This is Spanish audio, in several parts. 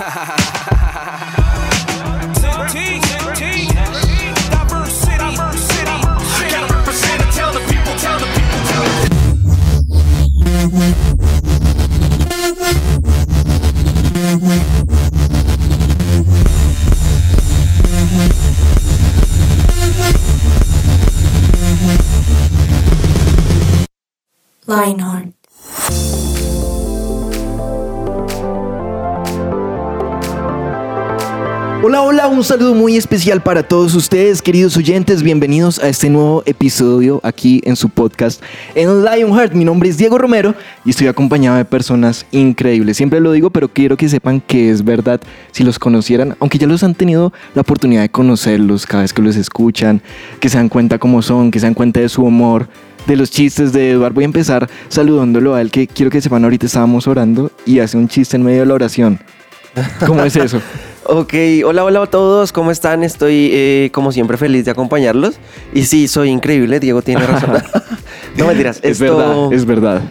ha ha ha ha un saludo muy especial para todos ustedes, queridos oyentes. Bienvenidos a este nuevo episodio aquí en su podcast en Lionheart. Mi nombre es Diego Romero y estoy acompañado de personas increíbles. Siempre lo digo, pero quiero que sepan que es verdad si los conocieran, aunque ya los han tenido la oportunidad de conocerlos cada vez que los escuchan, que se dan cuenta cómo son, que se dan cuenta de su humor de los chistes de Eduardo. Voy a empezar saludándolo a él, que quiero que sepan, ahorita estábamos orando y hace un chiste en medio de la oración. ¿Cómo es eso? Ok, hola, hola a todos, ¿cómo están? Estoy eh, como siempre feliz de acompañarlos. Y sí, soy increíble, Diego tiene razón. no mentiras, Es esto- verdad, es verdad.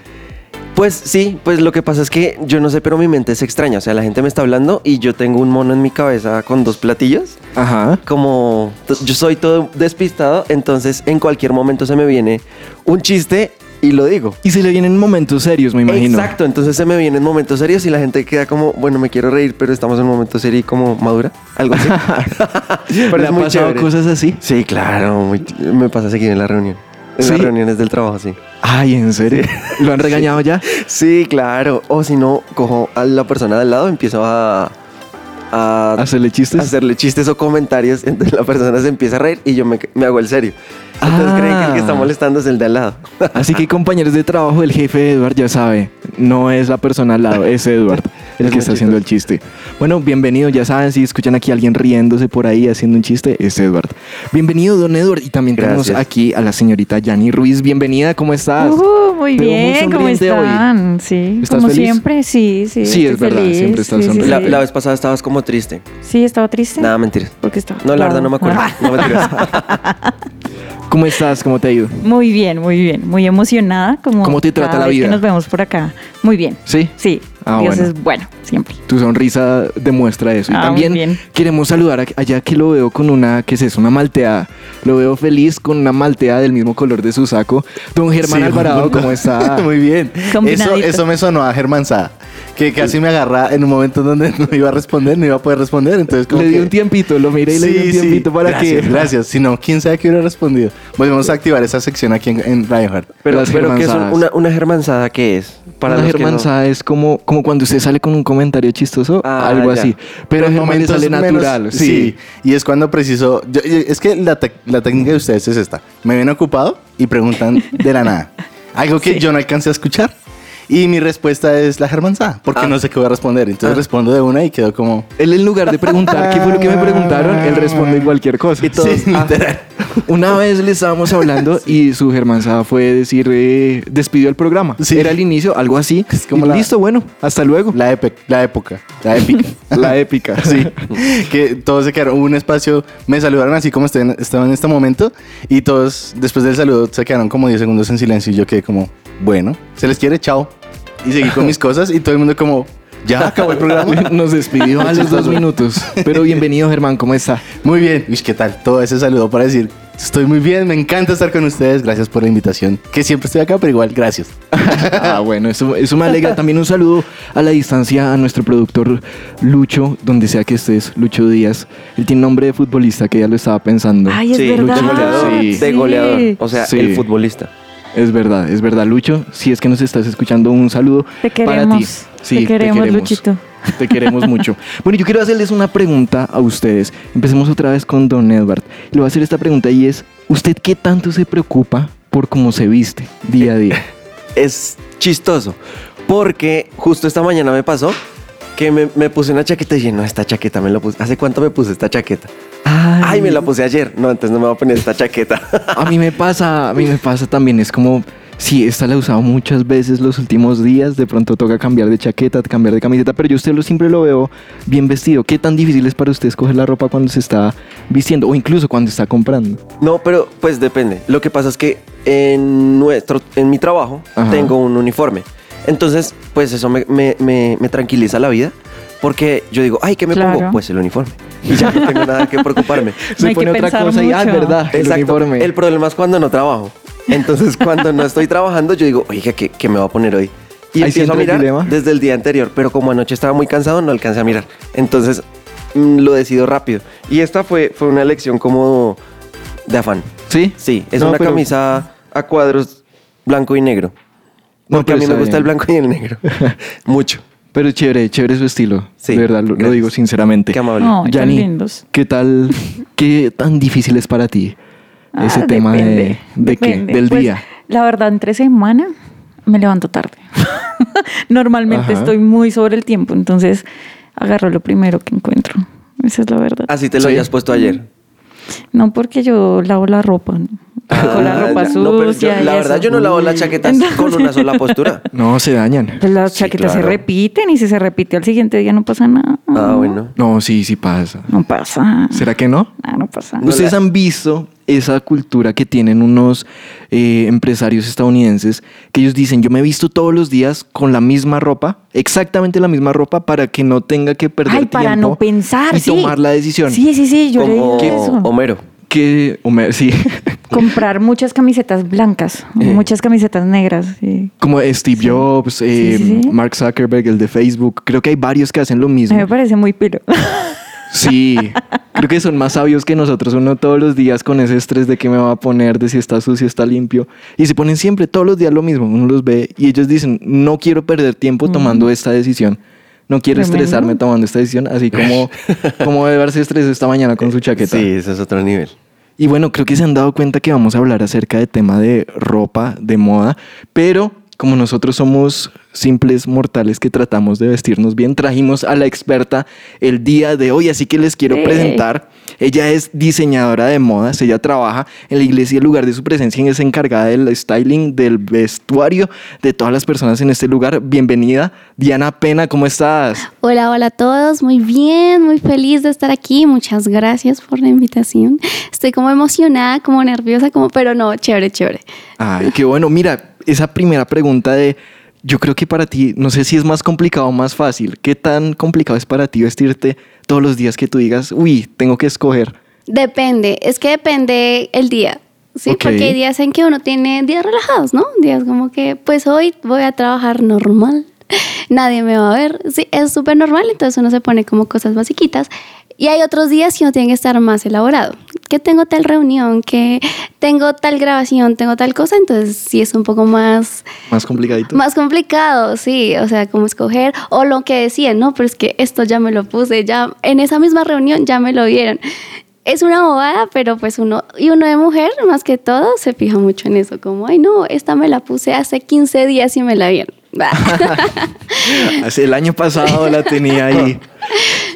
Pues sí, pues lo que pasa es que yo no sé, pero mi mente es extraña. O sea, la gente me está hablando y yo tengo un mono en mi cabeza con dos platillos. Ajá. Como yo soy todo despistado, entonces en cualquier momento se me viene un chiste y lo digo. Y se le vienen momentos serios, me imagino. Exacto, entonces se me vienen momentos serios y la gente queda como, bueno, me quiero reír, pero estamos en un momento serio y como madura, algo así. pero ¿Le ha pasado chévere. cosas así? Sí, claro, muy- me pasa seguir en la reunión. En ¿Sí? las reuniones del trabajo, sí. Ay, ¿en serio? ¿Lo han regañado ya? Sí, claro. O si no, cojo a la persona de al lado, empiezo a, a ¿Hacerle chistes? hacerle chistes o comentarios. Entonces la persona se empieza a reír y yo me, me hago el serio. Entonces Ah. creen que el que está molestando es el de al lado. Así que compañeros de trabajo, el jefe de Edward ya sabe, no es la persona al lado, es Edward el Es que está haciendo el chiste. Bueno, bienvenido, ya saben, si escuchan aquí a alguien riéndose por ahí haciendo un chiste, es Edward. Bienvenido, don Edward. Y también tenemos Gracias. aquí a la señorita Yani Ruiz. Bienvenida, ¿cómo estás? Uh, muy Te veo muy bien, ¿cómo sonriente hoy. están? Sí, ¿Estás como feliz? siempre, sí, sí. Sí, es verdad, feliz, siempre estás sí, sí, sonriente. La, sí. la vez pasada estabas como triste. Sí, estaba triste. Nada, mentiras. Porque estaba. No, la verdad no me acuerdo. Ah. No mentiras. ¿Cómo estás? ¿Cómo te ha ido? Muy bien, muy bien. Muy emocionada. Como ¿Cómo te trata la vida? Que nos vemos por acá. Muy bien. ¿Sí? Sí. Ah, Dios bueno. es bueno, siempre. Tu sonrisa demuestra eso. Y Ah, muy también bien. queremos saludar a- allá que lo veo con una, ¿qué es eso? Una malteada. Lo veo feliz con una malteada del mismo color de su saco. Don Germán Sí, Alvarado, muy- ¿cómo está? Muy bien. Eso, eso me sonó a Germán Sá, que casi me agarra en un momento donde no iba a responder, no iba a poder responder. Entonces, como le di que- un tiempito, lo miré y le di un tiempito para gracias, que... Gracias. Si no, quién sabe qué hubiera respondido. Volvemos a activar esa sección aquí en, en Lionheart. Pero, pero ¿qué es una, una germanzada? ¿Qué es? Para una que no- germanzada es como, como cuando usted sale con un comentario chistoso, Ah, algo ya. así. Pero en le sale menos- natural. sí. sí. Y es cuando preciso. yo- es que la, la técnica de ustedes es esta: me ven ocupado y preguntan de la nada. Algo que Sí. yo no alcancé a escuchar. Y mi respuesta es la germanzada, porque Ah. no sé qué voy a responder. Entonces Ah. respondo de una y quedo como. Él en lugar de preguntar qué fue lo que me preguntaron, él responde cualquier cosa. Y todos, Sí, ah. Una vez le estábamos hablando y su germanzada fue decir, eh, despidió el programa. Sí. Era el inicio, algo así. Es como Y la- listo, bueno, hasta luego. La, la época, la épica. La épica. Sí, que todos se quedaron, hubo un espacio, me saludaron así como estoy en- estaba en este momento y todos después del saludo se quedaron como 10 segundos en silencio y yo quedé como, bueno, se les quiere, chao. Y seguí con mis cosas y todo el mundo como, ya acabó el programa. Nos despidió a los dos minutos. Pero bienvenido, Germán, ¿cómo está? Muy bien, Uy, ¿qué tal? Todo ese saludo para decir, estoy muy bien, me encanta estar con ustedes, gracias por la invitación, que siempre estoy acá, pero igual, gracias. Ah, bueno, eso, eso me alegra. También un saludo a la distancia a nuestro productor Lucho, donde sea que estés, Lucho Díaz. Él tiene nombre de futbolista, que ya lo estaba pensando. Ay, es Sí, verdad. de goleador. Sí. De goleador. O sea, Sí. el futbolista. Es verdad, es verdad, Lucho. Si es que nos estás escuchando, un saludo Te para ti. queremos. Sí, te queremos, Luchito. Te queremos mucho. Bueno, yo quiero hacerles una pregunta a ustedes. Empecemos otra vez con Don Edward. Le voy a hacer esta pregunta y es, ¿usted qué tanto se preocupa por cómo se viste día a día? es chistoso. Porque justo esta mañana me pasó que me, me puse una chaqueta y dije, no, esta chaqueta me la puse. ¿Hace cuánto me puse esta chaqueta? Ay, me la puse ayer. No, entonces no me voy a poner esta chaqueta. A mí me pasa, a mí me pasa también. Es como, sí, esta la he usado muchas veces los últimos días. De pronto toca cambiar de chaqueta, cambiar de camiseta, pero yo usted lo siempre lo veo bien vestido. ¿Qué tan difícil es para usted escoger la ropa cuando se está vistiendo o incluso cuando está comprando? No, pero pues depende. Lo que pasa es que en nuestro, en mi trabajo Ajá. tengo un uniforme. Entonces, pues eso me, me- me- me tranquiliza la vida. Porque yo digo, ay, ¿qué me Claro. pongo? Pues el uniforme. Y ya no tengo nada que preocuparme. Se pone otra cosa y, ah, es verdad, el Exacto. uniforme. El problema es cuando no trabajo. Entonces, cuando no estoy trabajando, yo digo, oiga, ¿qué, qué me va a poner hoy? Y Ahí empiezo a el mirar desde el día anterior, pero como anoche estaba muy cansado, no alcancé a mirar. Entonces, mm, lo decido rápido. Y esta fue, fue una elección como de afán. ¿Sí? Sí, es No, una pero- camisa a cuadros blanco y negro. No, Porque pero a mí me gusta el blanco y el negro. Mucho. Pero chévere, chévere su estilo. Sí, de verdad, lo, digo sinceramente. Qué amable. Ay, tan Yanni, lindos. ¿qué tal? ¿Qué tan difícil es para ti ese Ah, tema de, depende, de qué? depende. Del Pues, día. La verdad, entre semana me levanto tarde. Normalmente Ajá. estoy muy sobre el tiempo, entonces agarro lo primero que encuentro. Esa es la verdad. Así te lo Sí. habías puesto ayer. No porque yo lavo la ropa, ¿no? Con la ropa ya. sucia. No, pero yo- y la verdad, eso. yo no lavo las chaquetas con una sola postura. No, se dañan. Pues las Sí, chaquetas se repiten y si se repite al siguiente día no pasa nada. Ah, bueno. No, sí, sí pasa. No pasa. ¿Será que no? Ah, no pasa. ¿Ustedes han visto esa cultura que tienen unos eh, empresarios estadounidenses que ellos dicen, yo me he visto todos los días con la misma ropa, exactamente la misma ropa, para que no tenga que perder Ay, para tiempo no pensar, y sí. tomar la decisión? Sí, sí, sí, yo Como leí eso. Homero. Que, Homer, sí, Comprar muchas camisetas blancas, Eh. muchas camisetas negras. sí. como Steve Jobs, Sí, sí. Mark Zuckerberg, el de Facebook, creo que hay varios que hacen lo A mí mismo. me parece muy piro. Sí, creo que son más sabios que nosotros. Uno todos los días con ese estrés de qué me va a poner, de si está sucio, está limpio. Y se ponen siempre todos los días lo mismo. Uno los ve y ellos dicen, no quiero perder tiempo tomando esta decisión. No quiero Tremendo. estresarme tomando esta decisión, así como, como Evar se estresó esta mañana con su chaqueta. Sí, ese es otro nivel. Y bueno, creo que se han dado cuenta que vamos a hablar acerca de tema de ropa, de moda, pero como nosotros somos simples mortales que tratamos de vestirnos bien, trajimos a la experta el día de hoy, así que les quiero ¡Eh! presentar. Ella es diseñadora de modas, ella trabaja en la iglesia, el lugar de su presencia y es encargada del styling, del vestuario de todas las personas en este lugar. Bienvenida, Diana Pena, ¿cómo estás? Hola, hola a todos. Muy bien, muy feliz de estar aquí. Muchas gracias por la invitación. Estoy como emocionada, como nerviosa, como, pero no, chévere, chévere. Ay, qué bueno. Mira, esa primera pregunta de, yo creo que para ti, no sé si es más complicado o más fácil. ¿Qué tan complicado es para ti vestirte todos los días que tú digas, uy, tengo que escoger? Depende, es que depende el día. Sí, Ok. porque hay días en que uno tiene días relajados, ¿no? Días como que, pues hoy voy a trabajar normal, nadie me va a ver. Sí, es súper normal, entonces uno se pone como cosas basiquitas. Y hay otros días que uno tiene que estar más elaborado. Que tengo tal reunión, que tengo tal grabación, tengo tal cosa, entonces sí es un poco más Más complicadito. Más complicado, sí, o sea, como escoger, o lo que decían, no, pero es que esto ya me lo puse, ya en esa misma reunión ya me lo vieron. Es una bobada, pero pues uno, y uno de mujer, más que todo, se fija mucho en eso, como, ay, no, esta me la puse hace 15 días y me la vieron. Hace el año pasado la tenía ahí.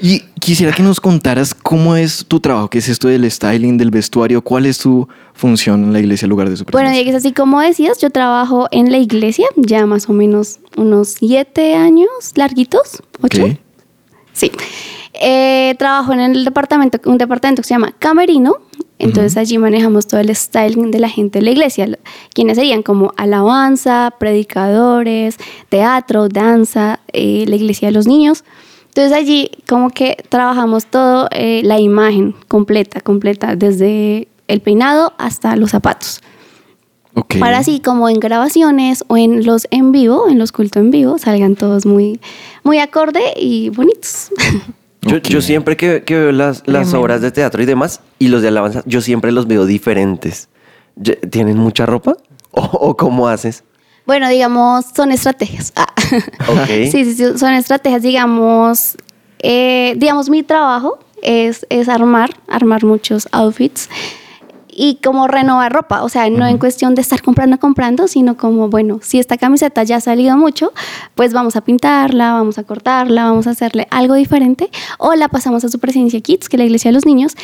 Y quisiera que nos contaras cómo es tu trabajo, qué es esto del styling, del vestuario, cuál es tu función en la iglesia, el lugar de su Bueno, presencia. Diegues, así como decías, yo trabajo en la iglesia ya más o menos unos siete años larguitos, ocho. Sí. Eh, trabajo en el departamento, un departamento que se llama Camerino. Entonces allí manejamos todo el styling de la gente de la iglesia, quienes serían como alabanza, predicadores, teatro, danza, eh, la iglesia de los niños. Entonces allí como que trabajamos todo, eh, la imagen completa, completa, desde el peinado hasta los zapatos. Ok. Para así como en grabaciones o en los en vivo, en los cultos en vivo, salgan todos muy, muy acorde y bonitos. Yo, siempre que, que veo las, obras de teatro y demás, y los de alabanza, yo siempre los veo diferentes. ¿Tienen mucha ropa? ¿O, o cómo haces? Bueno, digamos, son estrategias. Ah. Sí, sí, sí, son estrategias, digamos, eh, digamos, mi trabajo es, es armar, armar muchos outfits y como renovar ropa, o sea, no en cuestión de estar comprando, comprando, sino como, bueno, si esta camiseta ya ha salido mucho, pues vamos a pintarla, vamos a cortarla, vamos a hacerle algo diferente, o la pasamos a su presencia kids, que es la iglesia de los niños,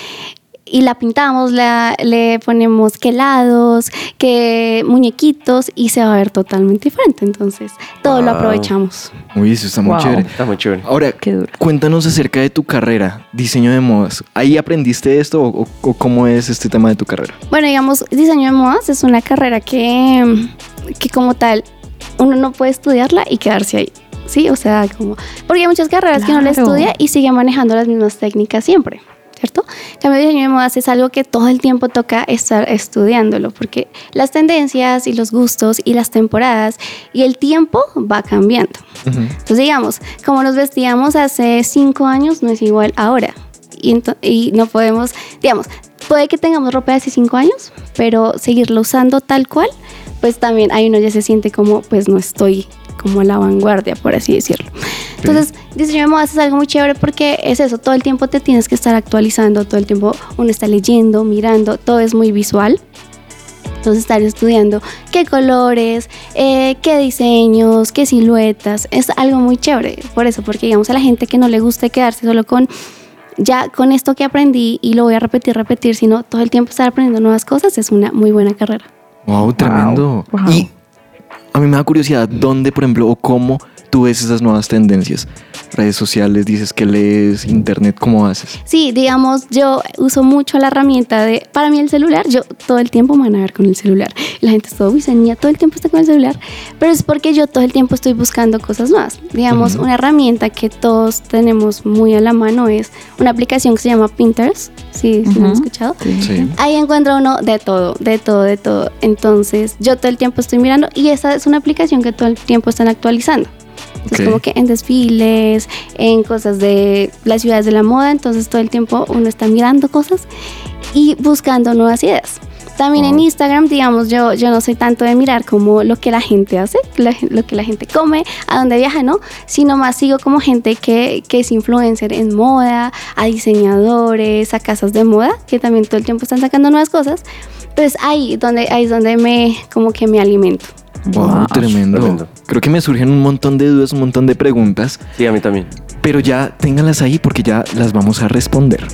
y la pintamos, la, le ponemos que helados, que muñequitos, y se va a ver totalmente diferente, entonces todo lo aprovechamos. Uy, eso está muy Wow. chévere. Está muy chévere. Ahora, cuéntanos acerca de tu carrera, diseño de modas. ¿Ahí aprendiste esto o, o cómo es este tema de tu carrera? Bueno, digamos, diseño de modas es una carrera que, que como tal uno no puede estudiarla y quedarse ahí. Sí, o sea, como. Porque hay muchas carreras que uno Claro. estudia y sigue manejando las mismas técnicas siempre, ¿cierto? Cambio, el diseño de modas es algo que todo el tiempo toca estar estudiándolo, porque las tendencias y los gustos y las temporadas y el tiempo va cambiando. Entonces, digamos, como nos vestíamos hace cinco años, no es igual ahora. Y no podemos, digamos, puede que tengamos ropa de hace cinco años, pero seguirlo usando tal cual, pues también ahí uno ya se siente como, pues no estoy como a la vanguardia, por así decirlo. Entonces, diseño de modas es algo muy chévere porque es eso, todo el tiempo te tienes que estar actualizando, todo el tiempo uno está leyendo, mirando, todo es muy visual. Entonces estar estudiando qué colores, eh, qué diseños, qué siluetas, es algo muy chévere. Por eso, porque digamos a la gente que no le gusta quedarse solo con ya con esto que aprendí y lo voy a repetir, repetir, sino todo el tiempo estar aprendiendo nuevas cosas, es una muy buena carrera. Wow, tremendo. wow. Y a mí me da curiosidad, ¿dónde, por ejemplo, o cómo tú ves esas nuevas tendencias? Redes sociales, dices que lees internet, ¿cómo haces? Sí, digamos, yo uso mucho la herramienta de, para mí el celular, yo todo el tiempo me van a ver con el celular. La gente es todo, uy, esa niña todo el tiempo está con el celular, pero es porque yo todo el tiempo estoy buscando cosas nuevas. Digamos, una herramienta que todos tenemos muy a la mano es una aplicación que se llama Pinterest, sí, ¿sí lo han Ujú. escuchado. Sí. Ahí encuentra uno de todo, de todo, de todo. Entonces, yo todo el tiempo estoy mirando y esa es una aplicación que todo el tiempo están actualizando. Entonces, Ok. como que en desfiles, en cosas de las ciudades de la moda, entonces todo el tiempo uno está mirando cosas y buscando nuevas ideas. También en Instagram, digamos, yo, yo no soy tanto de mirar como lo que la gente hace, la- lo que la gente come, a dónde viaja, ¿no? Sino más sigo como gente que, que es influencer en moda, a diseñadores, a casas de moda, que también todo el tiempo están sacando nuevas cosas. Entonces ahí, donde, ahí es donde me, como que me alimento. Wow, Wow, tremendo. tremendo. Creo que me surgen un montón de dudas, un montón de preguntas, Sí, a mí también. pero ya ténganlas ahí porque ya las vamos a responder.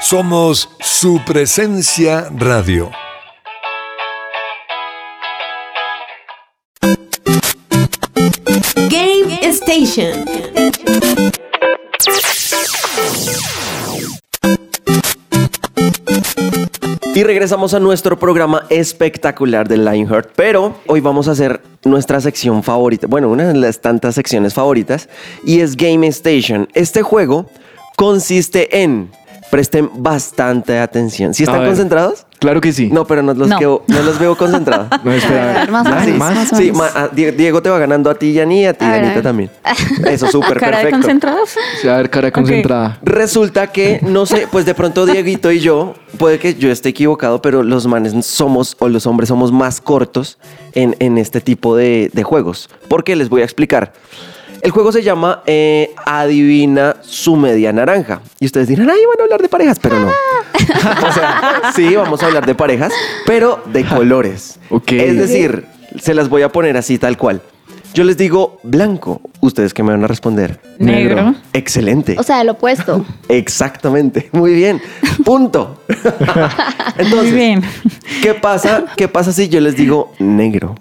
Somos su presencia radio. Game Station. Y regresamos a nuestro programa espectacular de Lionheart, pero hoy vamos a hacer nuestra sección favorita, bueno, una de las tantas secciones favoritas, y es Game Station. Este juego consiste en, presten bastante atención, ¿si A están concentrados? Claro que sí. No, pero no los, No. quedo- no los veo concentrados. No, espera. Más o ¿Ya? menos, ¿Más? más Sí, menos. ma- a- Die- Diego te va ganando a ti, Yani, y a ti, A ver, a Anita ver. también. Eso, súper ¿Cara de perfecto. concentrados? Sí, a ver, cara concentrada. Resulta que, no sé, pues de pronto Dieguito y yo, puede que yo esté equivocado, pero los manes somos, o los hombres somos más cortos en, en este tipo de, de juegos. ¿Por qué? Les voy a explicar. El juego se llama eh, Adivina su media naranja. Y ustedes dirán, ay, van a hablar de parejas, pero no. o sea, sí, vamos a hablar de parejas, pero de colores. Ok. Es decir, se las voy a poner así, tal cual. Yo les digo blanco. ¿Ustedes qué me van a responder? Negro. Excelente. O sea, el opuesto. Exactamente, muy bien. Punto. Entonces, Muy bien. ¿qué pasa? ¿Qué pasa si yo les digo negro?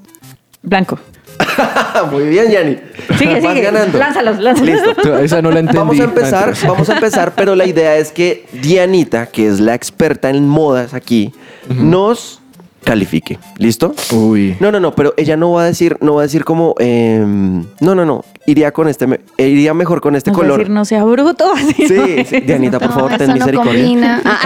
Blanco. muy bien, Yanni. Sigue, Vas sigue. ganando. Lánzalos, lánzalos. Listo. Esa no la entendí. Vamos a empezar, Antes. vamos a empezar, pero la idea es que Dianita, que es la experta en modas aquí, nos califique. ¿Listo? Uy. No, no, no, pero ella no va a decir, no va a decir como, em, no, no, no, iría con este, me- iría mejor con este a color. decir, no sea bruto. Sí, ¿no? sí, Dianita, por No, favor, ten no misericordia. Ah.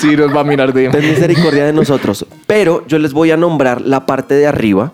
Sí, nos va a mirar de... Ten misericordia de nosotros. Pero yo les voy a nombrar la parte de arriba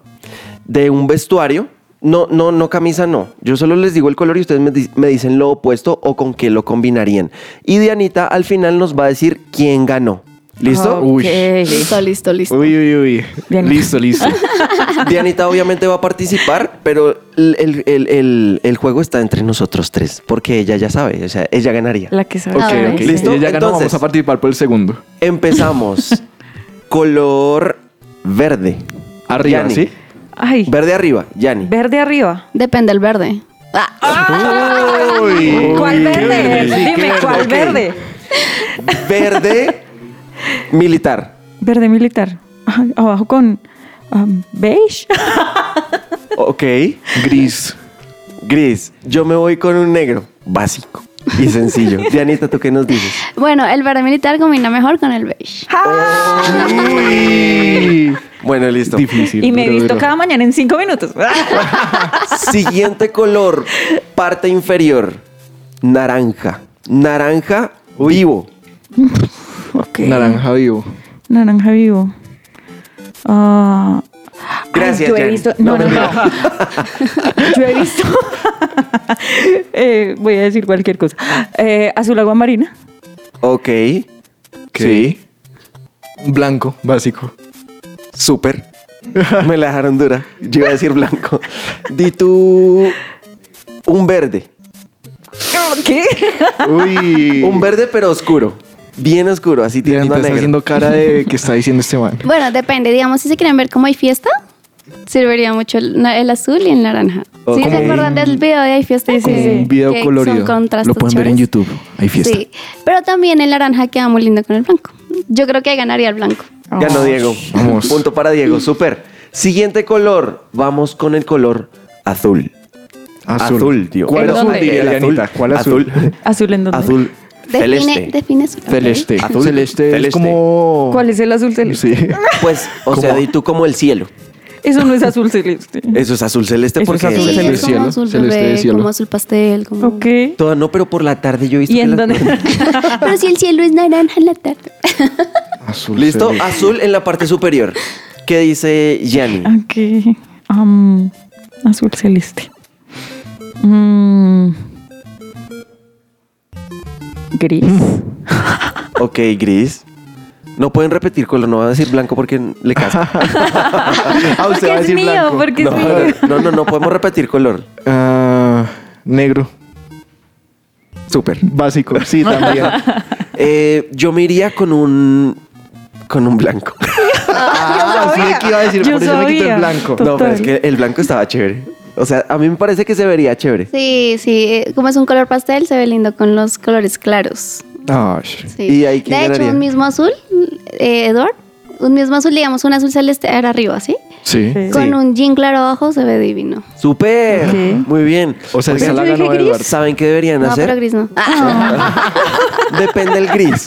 de un vestuario. No, no, no camisa, no. Yo solo les digo el color y ustedes me, di- me dicen lo opuesto o con qué lo combinarían. Y Dianita al final nos va a decir quién ganó. ¿Listo? Uy. Ok. listo, listo, listo. Uy, uy, uy. Bien. Listo, listo. Dianita obviamente va a participar, pero el, el- el- el- juego está entre nosotros tres, porque ella ya sabe, o sea, ella ganaría. La que sabe. Ok, Ah, ok. sí. ¿Listo? Ya ganó, Entonces- vamos a participar por el segundo. Empezamos. color verde. Arriba. ¿sí? Ay, Verde arriba, Yani. verde arriba. Depende del verde. Ah, ¿Cuál verde? Sí, Dime, ¿cuál verde. verde? Verde militar. Verde militar. Ay, abajo con um, beige. Ok. Gris. Gris. Yo me voy con un negro. Básico y sencillo. Dianita, ¿tú qué nos dices? Bueno, el verde militar combina mejor con el beige. Uy. Bueno, listo. Difícil. Y me he duro, visto duro. cada mañana en cinco minutos. Siguiente color. Parte inferior. Naranja. Naranja vivo. ok. Naranja vivo. Naranja vivo. Ah, Gracias, ay, yo he visto. No, no, no. yo he visto. Eh, voy a decir cualquier cosa. Eh, azul agua marina. Ok. Sí. Blanco, básico. Súper. Me la dejaron dura. Yo iba a decir blanco. Di tú un verde. ¿Qué? Uy. Un verde pero oscuro. Bien oscuro, así tirando a está negro. haciendo cara de que está diciendo este man. Bueno, depende. Digamos, si se quieren ver cómo hay fiesta, serviría mucho el, el azul y el naranja. ¿Sí se acuerdan del video de Hay fiesta? Sí, un video que colorido. Son Lo pueden ver en. YouTube. Hay fiesta. Sí, pero también el naranja queda muy lindo con el blanco. Yo creo que ganaría el blanco. Ganó Diego. Vamos. Punto para Diego. Súper. Siguiente color. Vamos con el color azul. Azul, tío. ¿Cuál azul ¿En diría el Dianita? ¿Cuál azul? Azul en dónde? Azul. Define, Celeste. define azul. Celeste. Azul. Celeste es Celeste. como... ¿Cuál es el azul celeste? Sí. Pues, o ¿Cómo? sea, di tú como el cielo. Eso no es azul celeste. Eso es azul celeste Eso es porque azul Sí, celeste. como azul celeste de bebé, cielo. como azul pastel. Como... Ok. Toda no, pero por la tarde yo he visto ¿Y en dónde? Pero si el cielo es naranja en la tarde. Azul. Listo, celeste. azul en la parte superior. ¿Qué dice Yanni? Ok. Um, azul celeste. Mm. Gris. Ok, gris. No pueden repetir color, no va a decir blanco porque le casa. Ah, usted Porque va a es decir mío, blanco. porque No, es mío. no, no, no podemos repetir color. Ah, negro. Súper. Básico. Sí, también. Eh, yo me iría con un con un blanco. ah, sí, que iba a decir. Yo por eso me quito el blanco. Total. No, pero es que el blanco estaba chévere. O sea, a mí me parece que se vería chévere. Sí, sí. eh, Como es un color pastel, se ve lindo con los colores claros. Ay. Sí. ¿Y ahí quién De hecho, un mismo azul, eh, Edward, un mismo azul, digamos, un azul celeste era arriba, ¿sí? Sí. Sí. Con un jean claro abajo se ve divino. Súper. Muy bien. O sea, esa la ganó. Edward. ¿Saben qué deberían No, pero hacer? gris no. Ah, Depende del gris.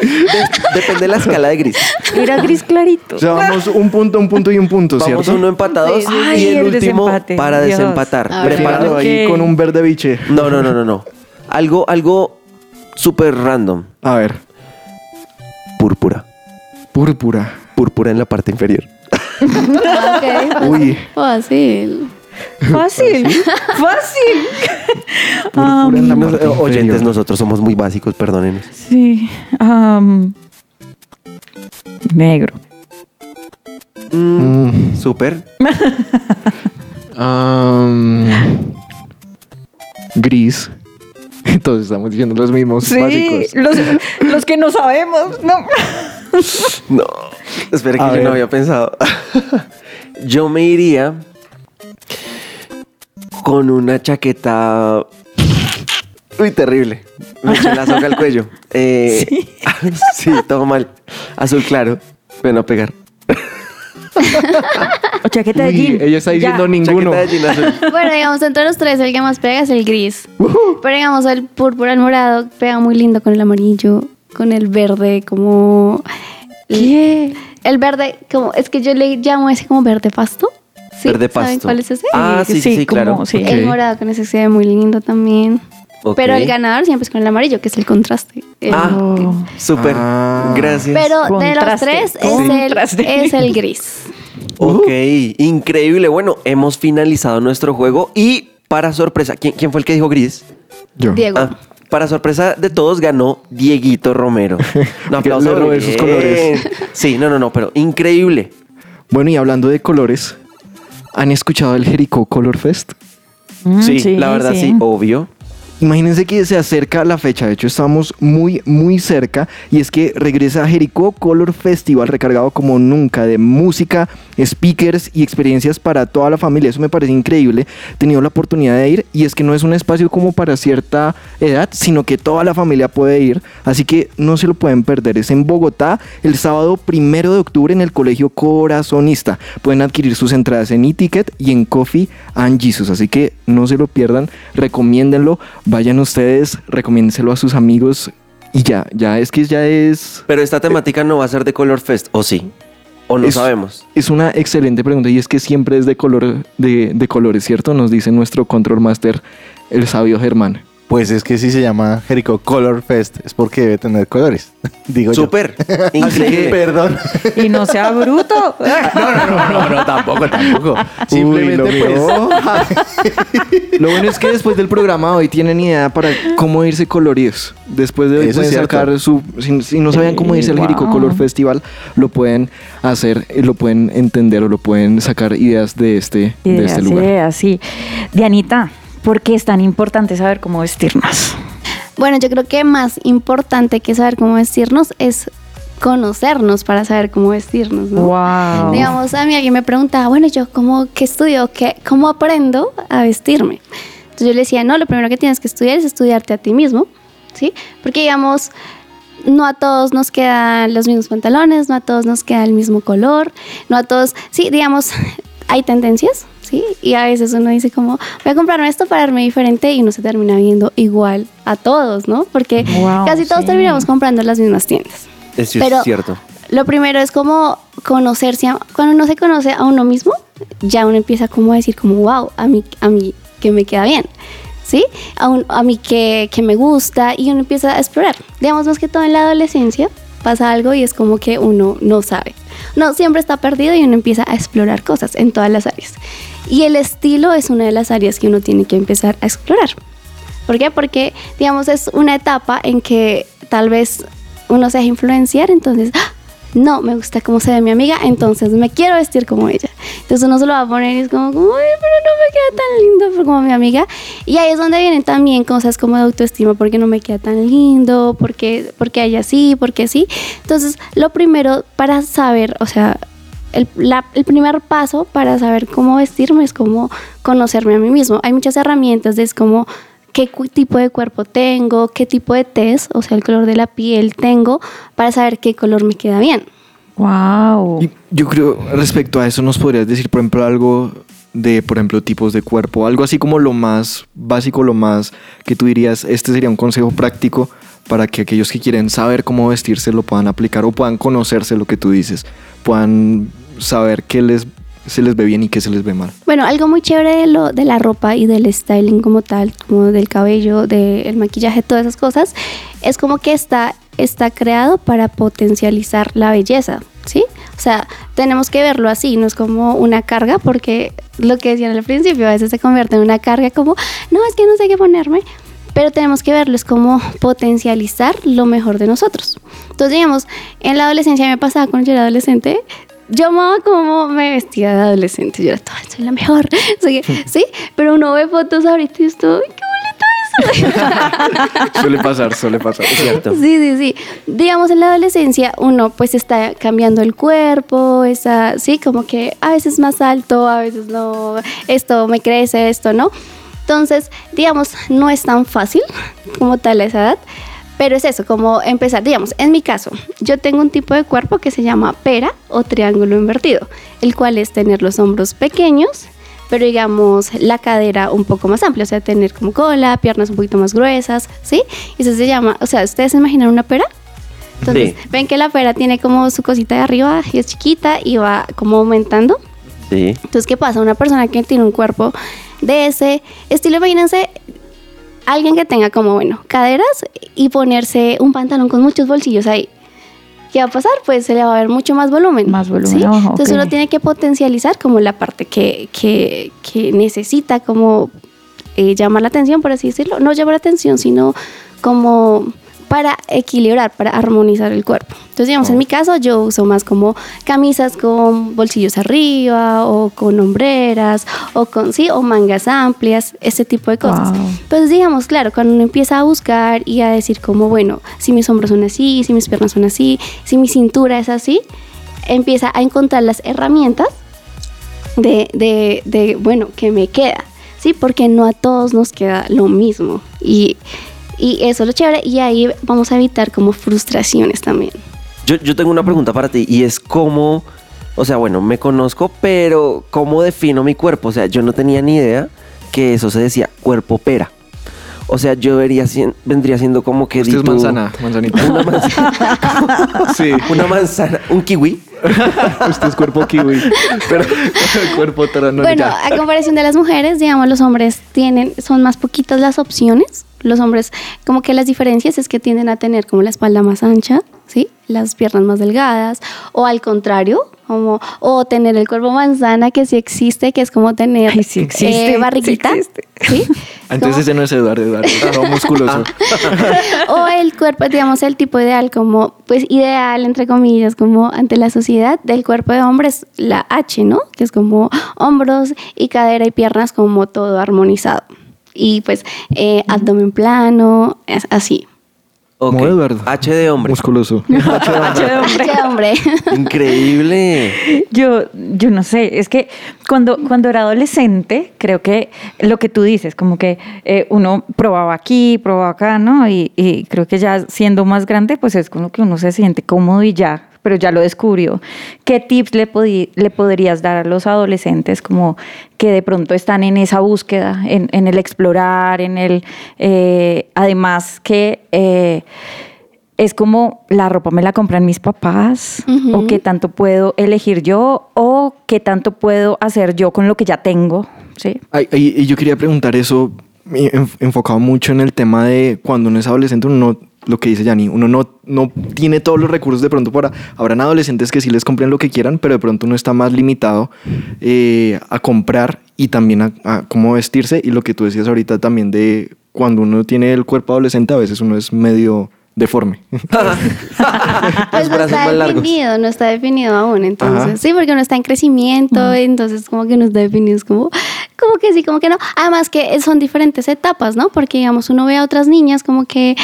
De- depende de la escala de gris. Era gris clarito. O sea, vamos un punto, un punto y un punto, Vamos ¿cierto? uno empatados Sí, sí, sí. y el, Ay, el último desempate. para Dios. desempatar. Preparado ahí con un verde biche. No, no, no, no, no. Algo, algo súper random. A ver. Púrpura. Púrpura. Púrpura en la parte inferior. ok. Uy. Fácil. Fácil. Fácil. Púrpura en la Nos- parte eh, oyentes, inferior. nosotros somos muy básicos, perdónenos. Sí. am, negro. Mm, Mm. Súper. Am, gris. Entonces estamos diciendo los mismos Sí, básicos. los, los que no sabemos. No. No. Espera que A yo ver. no había pensado. yo me iría con una chaqueta. Uy, terrible. Me eché la soga al cuello. Eh, sí. todo mal. Azul claro. Ven a pegar. O chaqueta de jean. ella está diciendo Ya. ninguno. Chaqueta de jean azul. Bueno, digamos, entre los tres, el que más pega es el gris. Pero digamos, el púrpura, el morado, pega muy lindo con el amarillo, con el verde, como... ¿Qué? El verde, como, es que yo le llamo ese como verde pasto. ¿Sí? Verde ¿Saben pasto. cuál es ese? Ah, sí, sí, sí, como- claro. sí. El morado con ese se ve muy lindo también. Pero el ganador siempre es con el amarillo, que es el contraste. El- Ah, Oh. súper. Ah. Gracias. Pero de los tres es el, contraste. es el gris. Ok, increíble. Bueno, hemos finalizado nuestro juego y para sorpresa, ¿quién, quién fue el que dijo gris? Yo. Diego. Ah, para sorpresa de todos ganó Dieguito Romero. Un Que aplauso. le robé sus colores. Sí, no, no, no, pero increíble. Bueno, y hablando de colores, ¿han escuchado el Jericó Color Fest? Mm, sí, la verdad sí. obvio. Imagínense que se acerca la fecha, de hecho estamos muy, muy cerca, y es que regresa Jericó Color Festival recargado como nunca de música, speakers y experiencias para toda la familia. Eso me parece increíble. He tenido la oportunidad de ir y es que no es un espacio como para cierta edad, sino que toda la familia puede ir, así que no se lo pueden perder. Es en Bogotá el sábado primero de octubre en el Colegio Corazonista. Pueden adquirir sus entradas en e-ticket y en Coffee and Jesus, así que no se lo pierdan, recomiéndenlo vayan ustedes, recomiéndenselo a sus amigos y ya, ya es que ya es... Pero esta temática no va a ser de Color Fest, ¿o sí? ¿O no es- sabemos? Es una excelente pregunta y es que siempre es de color de, de colores, ¿cierto? Nos dice nuestro control master, el sabio Germán. Pues es que si se llama Jericho Color Fest es porque debe tener colores. Digo yo. Súper. Así Increíble. que- Perdón. Y no sea bruto. No, no, no, no, no, tampoco, tampoco. Simplemente Uy, lo pues. Lo bueno es que después del programa hoy tienen idea para cómo irse coloridos. Después de hoy Eso pueden sacar su... Si, si no sabían cómo irse al Wow. Jericho Color Festival, lo pueden hacer, eh, lo pueden entender o lo pueden sacar ideas de este, de este lugar. ideas, sí. Dianita, ¿por qué es tan importante saber cómo vestirnos? Bueno, yo creo que más importante que saber cómo vestirnos es conocernos para saber cómo vestirnos, ¿no? Wow. Digamos, a mí alguien me preguntaba, bueno, yo cómo qué estudio, qué, cómo aprendo a vestirme. Entonces yo le decía, no, lo primero que tienes que estudiar es estudiarte a ti mismo, ¿sí? Porque digamos, no a todos nos quedan los mismos pantalones, no a todos nos queda el mismo color, no a todos, sí, digamos, hay tendencias, ¿sí? Y a veces uno dice como, voy a comprarme esto para verme diferente y no se termina viendo igual a todos, ¿no? Porque Wow, casi todos sí. terminamos comprando en las mismas tiendas. Eso Pero- es cierto. Lo primero es como conocerse, a- cuando uno se conoce a uno mismo, ya uno empieza como a decir como, wow, a mí, a mí que me queda bien, ¿sí? A, un- a mí que, que me gusta y uno empieza a explorar. Digamos más que todo en la adolescencia pasa algo y es como que uno no sabe. No, siempre está perdido y uno empieza a explorar cosas en todas las áreas. Y el estilo es una de las áreas que uno tiene que empezar a explorar. ¿Por qué? Porque, digamos, es una etapa en que tal vez uno se deja influenciar, entonces, ¡ah! no, me gusta cómo se ve mi amiga, entonces me quiero vestir como ella. Entonces uno se lo va a poner y es como, uy, pero no me queda tan lindo como mi amiga. Y ahí es donde vienen también cosas como de autoestima, porque no me queda tan lindo, porque, porque ella sí, porque sí. Entonces, lo primero para saber, o sea, el, la- el primer paso para saber cómo vestirme es como conocerme a mí mismo. Hay muchas herramientas, es como qué tipo de cuerpo tengo, qué tipo de tez, o sea, el color de la piel tengo, para saber qué color me queda bien. Wow. Y yo creo, respecto a eso, nos podrías decir, por ejemplo, algo de, por ejemplo, tipos de cuerpo, algo así como lo más básico, lo más que tú dirías, este sería un consejo práctico para que aquellos que quieren saber cómo vestirse lo puedan aplicar o puedan conocerse lo que tú dices, puedan saber qué les, se les ve bien y qué se les ve mal. Bueno, algo muy chévere de, lo, de la ropa y del styling como tal, como del cabello, del maquillaje, todas esas cosas, es como que está, está creado para potencializar la belleza, ¿sí? O sea, tenemos que verlo así, no es como una carga, porque lo que decían al principio, a veces se convierte en una carga como, no, es que no sé qué ponerme, pero tenemos que verlo, es como potencializar lo mejor de nosotros. Entonces, digamos, en la adolescencia me pasaba cuando yo era adolescente, yo amaba cómo me vestía de adolescente, yo era toda, soy la mejor, Soy- sí, pero uno ve fotos ahorita y estoy, qué bonito eso. Suele pasar, suele pasar. Es cierto. Sí, sí, sí. Digamos, en la adolescencia uno pues está cambiando el cuerpo, está, sí, como que a veces más alto, a veces no, esto me crece, esto no. Entonces, digamos, no es tan fácil como tal a esa edad, pero es eso, como empezar, digamos, en mi caso, yo tengo un tipo de cuerpo que se llama pera o triángulo invertido, el cual es tener los hombros pequeños, pero digamos la cadera un poco más amplia, o sea, tener como cola, piernas un poquito más gruesas, ¿sí? Y eso se llama, o sea, ¿ustedes se imaginan una pera? Entonces, Sí. ven que la pera tiene como su cosita de arriba y es chiquita y va como aumentando. Sí. Entonces, ¿qué pasa? Una persona que tiene un cuerpo de ese estilo, imagínense alguien que tenga como, bueno, caderas y ponerse un pantalón con muchos bolsillos ahí. ¿Qué va a pasar? Pues se le va a ver mucho más volumen. Más volumen, ¿sí? oh, Entonces uno tiene que potencializar como la parte que, que, que necesita como eh, llamar la atención, por así decirlo. No llamar la atención, sino como para equilibrar, para armonizar el cuerpo. Entonces, digamos, en mi caso yo uso más como camisas con bolsillos arriba o con hombreras o con, sí, o mangas amplias, ese tipo de cosas. Wow. Pues digamos, claro, cuando uno empieza a buscar y a decir como, bueno, si mis hombros son así, si mis piernas son así, si mi cintura es así, empieza a encontrar las herramientas de, de, de, bueno, que me queda, ¿sí? Porque no a todos nos queda lo mismo. Y, y eso es lo chévere. Y ahí vamos a evitar como frustraciones también. Yo, yo tengo una pregunta para ti y es cómo, o sea, bueno, me conozco, pero ¿cómo defino mi cuerpo? O sea, yo no tenía ni idea que eso se decía cuerpo pera. O sea, yo vería, vendría siendo como que... Usted es manzana, manzanita. Una manzana. Sí. Una manzana, un kiwi. Usted es cuerpo kiwi. Pero cuerpo terano. bueno, ya. a comparación de las mujeres, digamos, los hombres tienen, son más poquitas las opciones. Los hombres, como que las diferencias es que tienden a tener como la espalda más ancha, ¿sí? Las piernas más delgadas, o al contrario, como, o tener el cuerpo manzana, que sí existe, que es como tener Ay, sí existe, eh, sí barriguita, existe. ¿sí? Entonces ese no es Eduardo, Eduardo. es todo musculoso. o el cuerpo, digamos, el tipo ideal, como, pues ideal, entre comillas, como ante la sociedad del cuerpo de hombres, la H, ¿no? Que es como hombros y cadera y piernas como todo armonizado. Y pues eh, abdomen plano, así. Ok. Como Eduardo. H de hombre. Musculoso. H de hombre. H de hombre. Increíble. Yo, yo no sé, es que cuando, cuando era adolescente, creo que lo que tú dices, como que eh, uno probaba aquí, probaba acá, ¿no? Y, y creo que ya siendo más grande, pues es como que uno se siente cómodo y ya, pero ya lo descubrió. ¿Qué tips le, podrías dar a los adolescentes como que de pronto están en esa búsqueda, en, en el explorar, en el... eh, además que... eh, es como la ropa me la compran mis papás o qué tanto puedo elegir yo o qué tanto puedo hacer yo con lo que ya tengo, ¿sí? Ay, ay, y yo quería preguntar eso eh, enf- enfocado mucho en el tema de cuando uno es adolescente, uno no, lo que dice Yanni, uno no, no tiene todos los recursos de pronto para... Habrán adolescentes que sí les compren lo que quieran, pero de pronto uno está más limitado eh, a comprar y también a, a cómo vestirse. Y lo que tú decías ahorita también de cuando uno tiene el cuerpo adolescente, a veces uno es medio deforme. Pues no está definido, no está definido aún, entonces, Ajá. sí, porque uno está en crecimiento, entonces como que no está definido, es como, como que sí, como que no. Además que son diferentes etapas, ¿no? Porque digamos, uno ve a otras niñas como que,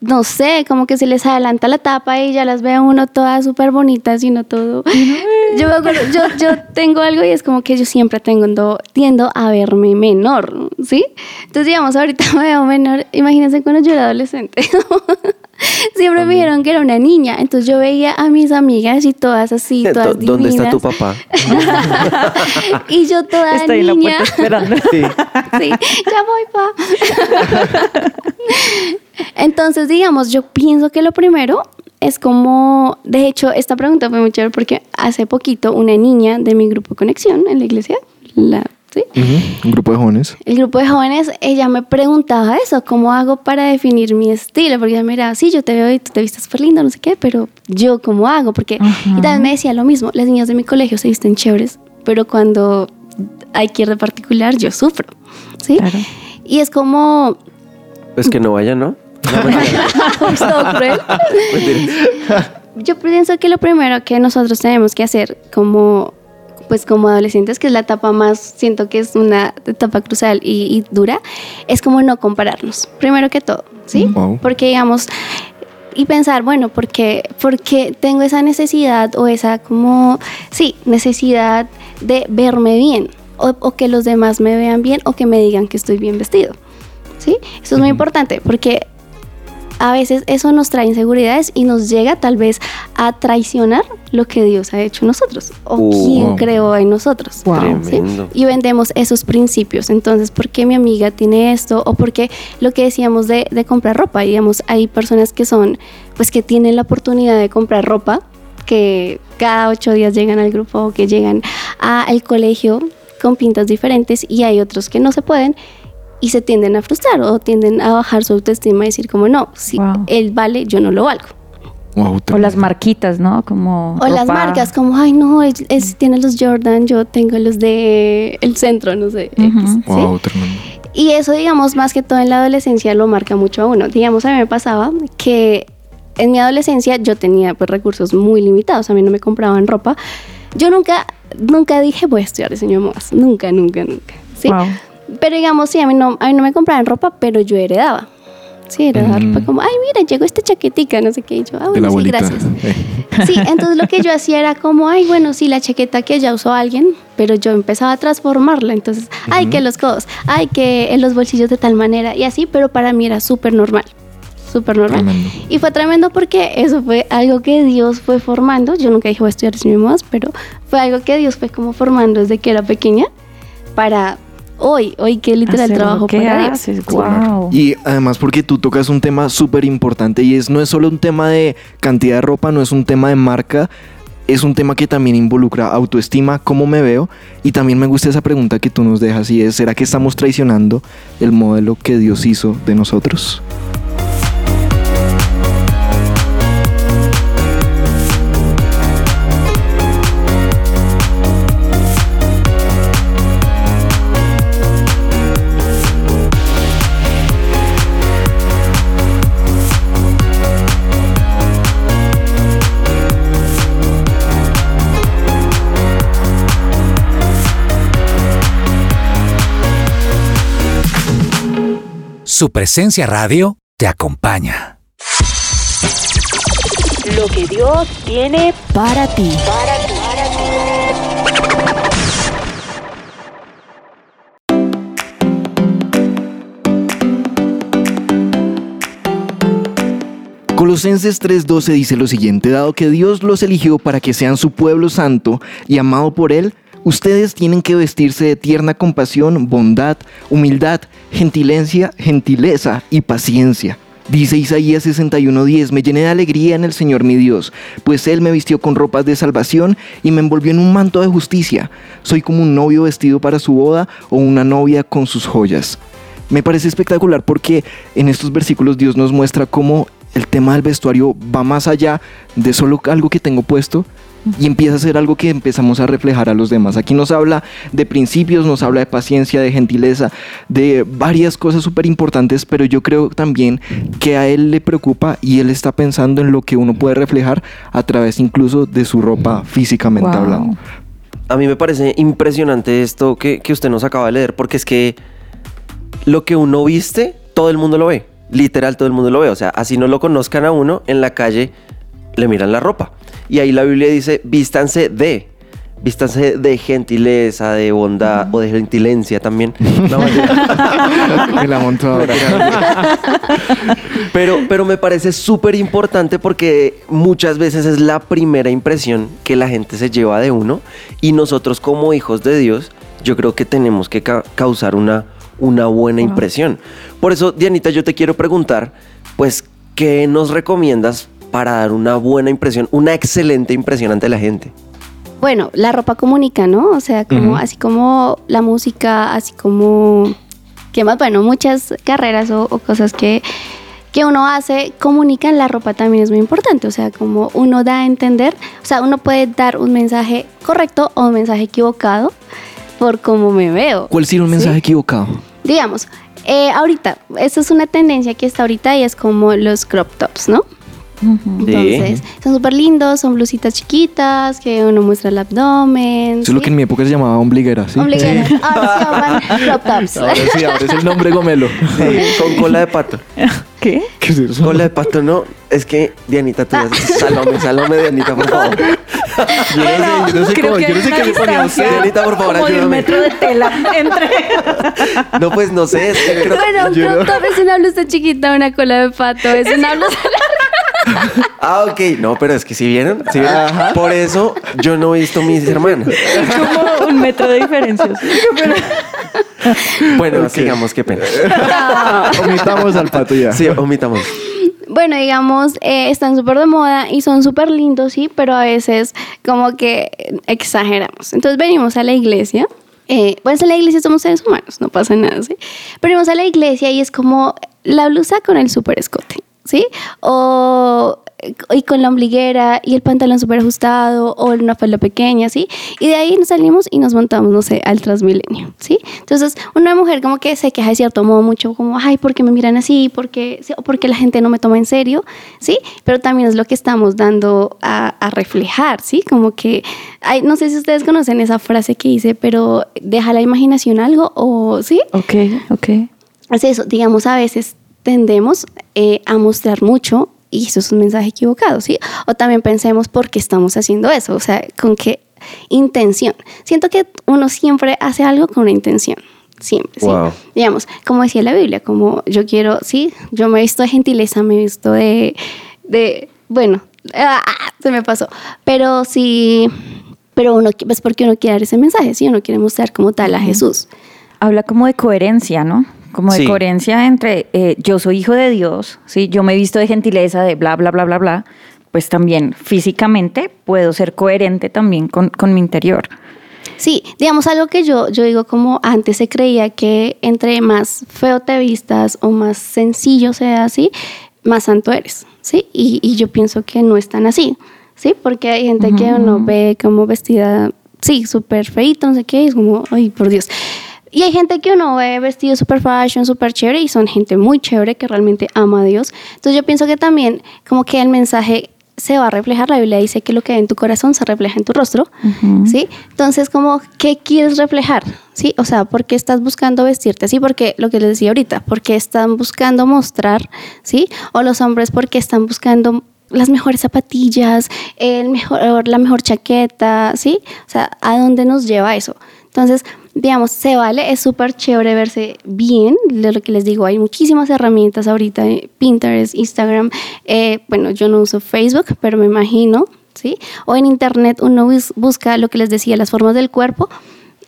no sé, como que se les adelanta la tapa y ya las ve uno todas súper bonitas y no todo. Yo, me acuerdo, yo, yo tengo algo y es como que yo siempre tengo, tiendo a verme menor, ¿sí? Entonces, digamos, ahorita me veo menor. Imagínense cuando yo era adolescente. Siempre me dijeron que era una niña. Entonces yo veía a mis amigas y todas así, todas ¿Dó- ¿Dónde está tu divinas. papá? y yo toda Estoy en la niña. puerta esperando. Sí. sí, ya voy, pa. Entonces, digamos, yo pienso que lo primero es como, de hecho, esta pregunta fue muy chévere porque hace poquito una niña de mi grupo Conexión en la iglesia, la, Un grupo de jóvenes. El grupo de jóvenes, ella me preguntaba eso, ¿cómo hago para definir mi estilo? Porque ella me miraba, sí, yo te veo y tú te vistes súper lindo, no sé qué, pero yo cómo hago? Porque, y también me decía lo mismo, las niñas de mi colegio se visten chéveres, pero cuando hay que ir de particular, yo sufro, ¿sí? Claro. Y es como, Pues que no vaya, ¿no? Ups, todo cruel. Yo pienso que lo primero que nosotros tenemos que hacer como pues como adolescentes, que es la etapa más, siento que es una etapa crucial y, y dura, es como no compararnos, primero que todo, ¿sí? Wow. Porque digamos, y pensar, bueno, porque porque tengo esa necesidad o esa como, sí, necesidad de verme bien o, o que los demás me vean bien o que me digan que estoy bien vestido, ¿sí? Eso es muy importante porque a veces eso nos trae inseguridades y nos llega tal vez a traicionar lo que Dios ha hecho en nosotros o Uh, quien wow. creó en nosotros. Wow. ¿sí? Y vendemos esos principios. Entonces, ¿por qué mi amiga tiene esto? O por qué lo que decíamos de, de comprar ropa. Digamos, hay personas que son, pues que tienen la oportunidad de comprar ropa, que cada ocho días llegan al grupo o que llegan al colegio con pintas diferentes y hay otros que no se pueden y se tienden a frustrar o tienden a bajar su autoestima y decir como no, si Wow. él vale, yo no lo valgo. Wow, O las marquitas, ¿no? Como O las marcas como, ay no, él, él tiene los Jordan, yo tengo los de el centro, no sé. Ujú. X", ¿sí? Wow, tremendo. Y eso, digamos, más que todo en la adolescencia lo marca mucho a uno. Digamos, a mí me pasaba que en mi adolescencia yo tenía pues recursos muy limitados, a mí no me compraban ropa. Yo nunca, nunca dije voy a estudiar diseño de modas, nunca, nunca, nunca. ¿sí? Wow. Pero digamos, sí, a mí, no, a mí no me compraban ropa, pero yo heredaba. Sí, heredaba ropa como, ay, mira, llegó esta chaquetica, no sé qué. Y yo, ah, bueno, sí, gracias. Eh. Sí, entonces lo que yo hacía era como, ay, bueno, sí, la chaqueta que ya usó alguien, pero yo empezaba a transformarla. Entonces, ay, que los codos, ay, que en los bolsillos de tal manera y así, pero para mí era súper normal. Súper normal. Tremendo. Y fue tremendo porque eso fue algo que Dios fue formando. Yo nunca dije voy a estudiar diseño de modas, pero fue algo que Dios fue como formando desde que era pequeña para hoy, hoy que literal trabajo que para Dios. haces, wow. Y además porque tú tocas un tema súper importante y es no es solo un tema de cantidad de ropa, no es un tema de marca, es un tema que también involucra autoestima, cómo me veo y también me gusta esa pregunta que tú nos dejas y es ¿será que estamos traicionando el modelo que Dios hizo de nosotros? Su presencia radio te acompaña. Lo que Dios tiene para ti. Colosenses 3:12 dice lo siguiente, dado que Dios los eligió para que sean su pueblo santo y amado por Él, ustedes tienen que vestirse de tierna compasión, bondad, humildad, gentilencia, gentileza y paciencia. Dice Isaías 61:10, me llené de alegría en el Señor mi Dios, pues Él me vistió con ropas de salvación y me envolvió en un manto de justicia. Soy como un novio vestido para su boda o una novia con sus joyas. Me parece espectacular porque en estos versículos Dios nos muestra cómo el tema del vestuario va más allá de solo algo que tengo puesto y empieza a ser algo que empezamos a reflejar a los demás. Aquí nos habla de principios, nos habla de paciencia, de gentileza, de varias cosas súper importantes, pero yo creo también que a él le preocupa y él está pensando en lo que uno puede reflejar a través incluso de su ropa físicamente Wow. hablando. A mí me parece impresionante esto que, que usted nos acaba de leer, porque es que lo que uno viste, todo el mundo lo ve. Literal, todo el mundo lo ve. O sea, así no lo conozcan a uno, en la calle le miran la ropa. Y ahí la Biblia dice, vístanse de. Vístanse de gentileza, de bondad o de gentilencia también. No. Me la montó ahora. Pero, pero me parece súper importante porque muchas veces es la primera impresión que la gente se lleva de uno y nosotros como hijos de Dios, yo creo que tenemos que ca- causar una, una buena impresión. Por eso, Dianita, yo te quiero preguntar, pues, ¿qué nos recomiendas para dar una buena impresión, una excelente impresión ante la gente? Bueno, la ropa comunica, ¿no? O sea, como, así como la música, así como, ¿qué más? Bueno, muchas carreras o, o cosas que, que uno hace comunican, la ropa también es muy importante. O sea, como uno da a entender, o sea, uno puede dar un mensaje correcto o un mensaje equivocado por cómo me veo. ¿Cuál sería un ¿sí? mensaje equivocado? Digamos, eh, ahorita, esa es una tendencia que está ahorita y es como los crop tops, ¿no? Entonces, son súper lindos, son blusitas chiquitas, que uno muestra el abdomen. Eso es lo ¿sí? que en mi época se llamaba ombliguera, ¿sí? Ombligueras. Ahora se llaman crop tops. Ahora sí, ahora es el nombre gomelo. Sí, con cola de pato. ¿Qué? ¿Qué es eso? Cola de pato, no. Es que, Dianita, tú ya- Salome, salome, Dianita, por favor. Yo no sé, yo no sé cómo, yo no sé qué le ponía a usted. Dianita, por favor, como de un ayúdame. metro de tela entre... No, pues no sé, es que creo- Bueno, crop top es una blusa chiquita, una cola de pato, es una blusa Ah, ok. No, pero es que si vieron, ¿Sí vieron? por eso yo no he visto mis hermanas. como un metro de diferencia. Bueno, sigamos, qué pena. Omitamos al pato ya. Sí, omitamos. Bueno, digamos, eh, están súper de moda y son súper lindos, sí, pero a veces como que exageramos. Entonces venimos a la iglesia. Eh, pues en la iglesia somos seres humanos, no pasa nada, ¿sí? Pero venimos a la iglesia y es como la blusa con el super escote, ¿sí? O y con la ombliguera y el pantalón súper ajustado o una falda pequeña, ¿sí? Y de ahí nos salimos y nos montamos, no sé, al Transmilenio, ¿sí? Entonces, una mujer como que se queja de cierto modo mucho, como, ay, ¿por qué me miran así? ¿Por qué, por qué la gente no me toma en serio? ¿Sí? Pero también es lo que estamos dando a, a reflejar, ¿sí? Como que, ay, no sé si ustedes conocen esa frase que dice, pero deja la imaginación algo o, ¿sí? Ok, ok. Es eso, digamos, a veces tendemos eh, a mostrar mucho y eso es un mensaje equivocado, ¿sí? O también pensemos por qué estamos haciendo eso, o sea, con qué intención. Siento que uno siempre hace algo con una intención, siempre, ¿sí? Wow. Digamos, como decía la Biblia, como yo quiero, sí, yo me he visto de gentileza, me he visto de, de bueno, ah, se me pasó, pero sí, pero uno, es porque uno quiere dar ese mensaje, ¿sí? Uno quiere mostrar como tal a Jesús. Habla como de coherencia, ¿no? Como de Sí. coherencia entre eh, yo soy hijo de Dios, ¿sí? Yo me he visto de gentileza, de bla, bla, bla, bla, bla. Pues también físicamente puedo ser coherente también con, con mi interior. Sí, digamos algo que yo, yo digo como antes se creía que entre más feo te vistas o más sencillo sea así, más santo eres, ¿sí? Y, y yo pienso que no es tan así, ¿sí? Porque hay gente que uno ve como vestida, sí, súper feito, no sé qué, y es como, ay, por Dios. Y hay gente que uno ve vestido super fashion, super chévere, y son gente muy chévere que realmente ama a Dios. Entonces yo pienso que también como que el mensaje se va a reflejar, la Biblia dice que lo que hay en tu corazón se refleja en tu rostro, ¿sí? Entonces, como, ¿qué quieres reflejar? ¿Sí? O sea, ¿por qué estás buscando vestirte así? Porque lo que les decía ahorita, porque están buscando mostrar, ¿sí? O los hombres porque están buscando las mejores zapatillas, el mejor, la mejor chaqueta, ¿sí? O sea, ¿a dónde nos lleva eso? Entonces, digamos, se vale, es súper chévere verse bien, de lo que les digo, hay muchísimas herramientas ahorita, eh, Pinterest, Instagram, eh, bueno, yo no uso Facebook, pero me imagino, ¿sí? O en Internet uno bus- busca lo que les decía, las formas del cuerpo,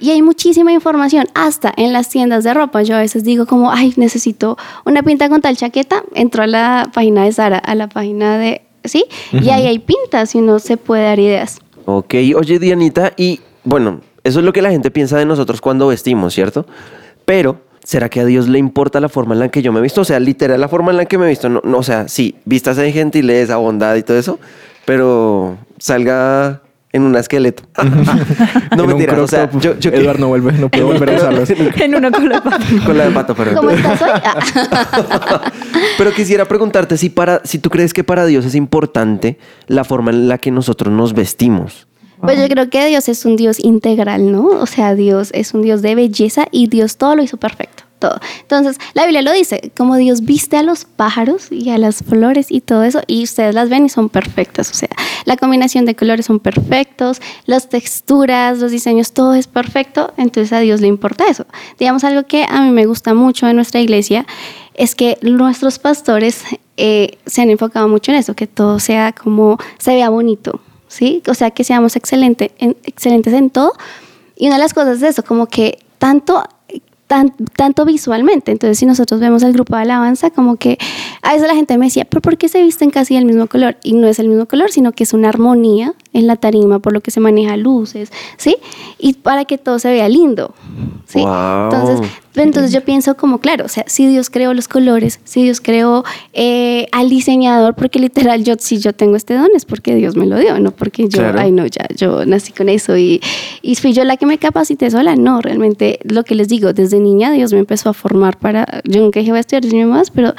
y hay muchísima información, hasta en las tiendas de ropa. Yo a veces digo como, ay, necesito una pinta con tal chaqueta, entro a la página de Sara, a la página de, ¿sí? Y ahí hay pintas y uno se puede dar ideas. Ok, oye Dianita, y bueno, eso es lo que la gente piensa de nosotros cuando vestimos, ¿cierto? Pero, ¿será que a Dios le importa la forma en la que yo me he visto? O sea, literal, la forma en la que me he visto, no, no, o sea, sí, vistas de gentileza, bondad y todo eso, pero salga en un esqueleto. no mentiras, crop o sea, top, yo, yo Edward no vuelve, no puede volver a usarlos. En una cola con la de pato, pero... ¿Cómo estás hoy? Pero quisiera preguntarte si para, si tú crees que para Dios es importante la forma en la que nosotros nos vestimos. Pues yo creo que Dios es un Dios integral, ¿no? O sea, Dios es un Dios de belleza y Dios todo lo hizo perfecto, todo. Entonces, la Biblia lo dice, como Dios viste a los pájaros y a las flores y todo eso, y ustedes las ven y son perfectas, o sea, la combinación de colores son perfectos, las texturas, los diseños, todo es perfecto, entonces a Dios le importa eso. Digamos algo que a mí me gusta mucho de nuestra iglesia, es que nuestros pastores eh, se han enfocado mucho en eso, que todo sea como, se vea bonito, ¿sí? O sea, que seamos excelente, en- excelentes en todo. Y una de las cosas de eso, como que tanto, tan- tanto visualmente. Entonces, si nosotros vemos el grupo de alabanza, como que a veces la gente me decía, ¿pero por qué se visten casi del mismo color? Y no es el mismo color, sino que es una armonía en la tarima, por lo que se maneja luces, ¿sí? Y para que todo se vea lindo, ¿sí? Wow. Entonces, entonces yo pienso como, claro, o sea, si Dios creó los colores, si Dios creó eh, al diseñador, porque literal yo, si yo tengo este don es porque Dios me lo dio, no porque yo, Claro. ay no, ya, yo nací con eso y, y fui yo la que me capacité sola, no, realmente lo que les digo, desde niña Dios me empezó a formar para, yo nunca dije voy a estudiar diseño más, pero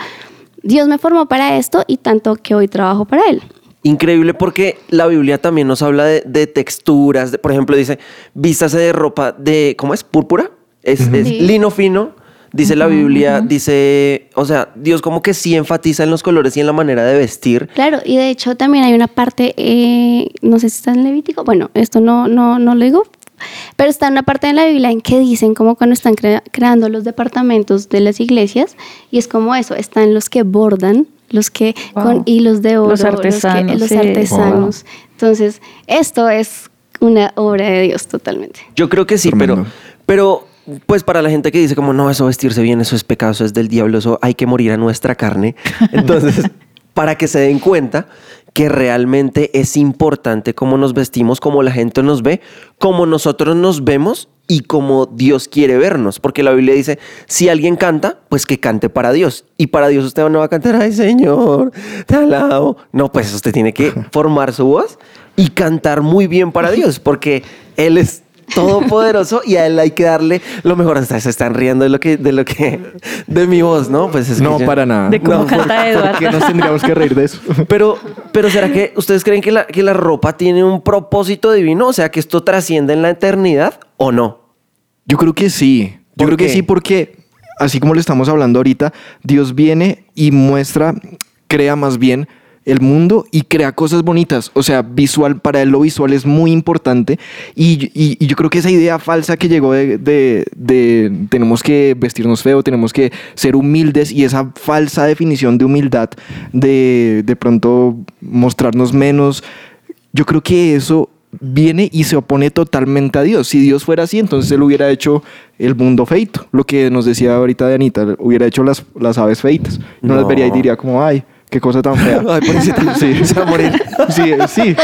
Dios me formó para esto y tanto que hoy trabajo para Él. Increíble porque la Biblia también nos habla de, de texturas. de- por ejemplo, dice, vístase de ropa de, ¿cómo es? ¿Púrpura? Es, es Sí. lino fino. Dice la Biblia, dice, o sea, Dios como que sí enfatiza en los colores y en la manera de vestir. Claro, y de hecho también hay una parte, eh, no sé si está en Levítico, bueno, esto no, no, no lo digo, pero está una parte de la Biblia en que dicen como cuando están crea- creando los departamentos de las iglesias, y es como eso, están los que bordan, los que Wow. con hilos de oro, Los que- artesanos, los sí. artesanos. Entonces, esto es una obra de Dios totalmente. Yo creo que sí, pero, pero pues para la gente que dice como no, eso vestirse bien, eso es pecado, eso es del diablo, eso hay que morir a nuestra carne. Entonces, para que se den cuenta que realmente es importante cómo nos vestimos, cómo la gente nos ve, cómo nosotros nos vemos y como Dios quiere vernos. Porque la Biblia dice, si alguien canta, pues que cante para Dios. Y para Dios usted no va a cantar, ay Señor, te alabo. No, pues usted tiene que formar su voz y cantar muy bien para Dios, porque Él es todopoderoso y a él hay que darle lo mejor. Hasta se están riendo de lo que, de lo que, de mi voz, ¿no? Pues es que No, yo- para nada. De cómo No, canta Eduardo. ¿Por qué nos tendríamos que reír de eso? Pero, pero ¿será que ustedes creen que la, que la ropa tiene un propósito divino? O sea, que esto trasciende en la eternidad o no? Yo creo que sí. Yo ¿Por creo que sí porque, así como lo estamos hablando ahorita, Dios viene y muestra, crea más bien el mundo y crea cosas bonitas. O sea, visual, para él lo visual es muy importante. Y, y- y yo creo que esa idea falsa que llegó de, de- de tenemos que vestirnos feo, tenemos que ser humildes y esa falsa definición de humildad, de de pronto mostrarnos menos, yo creo que eso viene y se opone totalmente a Dios. Si Dios fuera así, entonces Él hubiera hecho el mundo feito. Lo que nos decía ahorita de Anita, hubiera hecho las, las aves feitas. No, las No. vería y diría como, ay, qué cosa tan fea. Ay, pobrecita, sí. se va a morir. Sí, sí.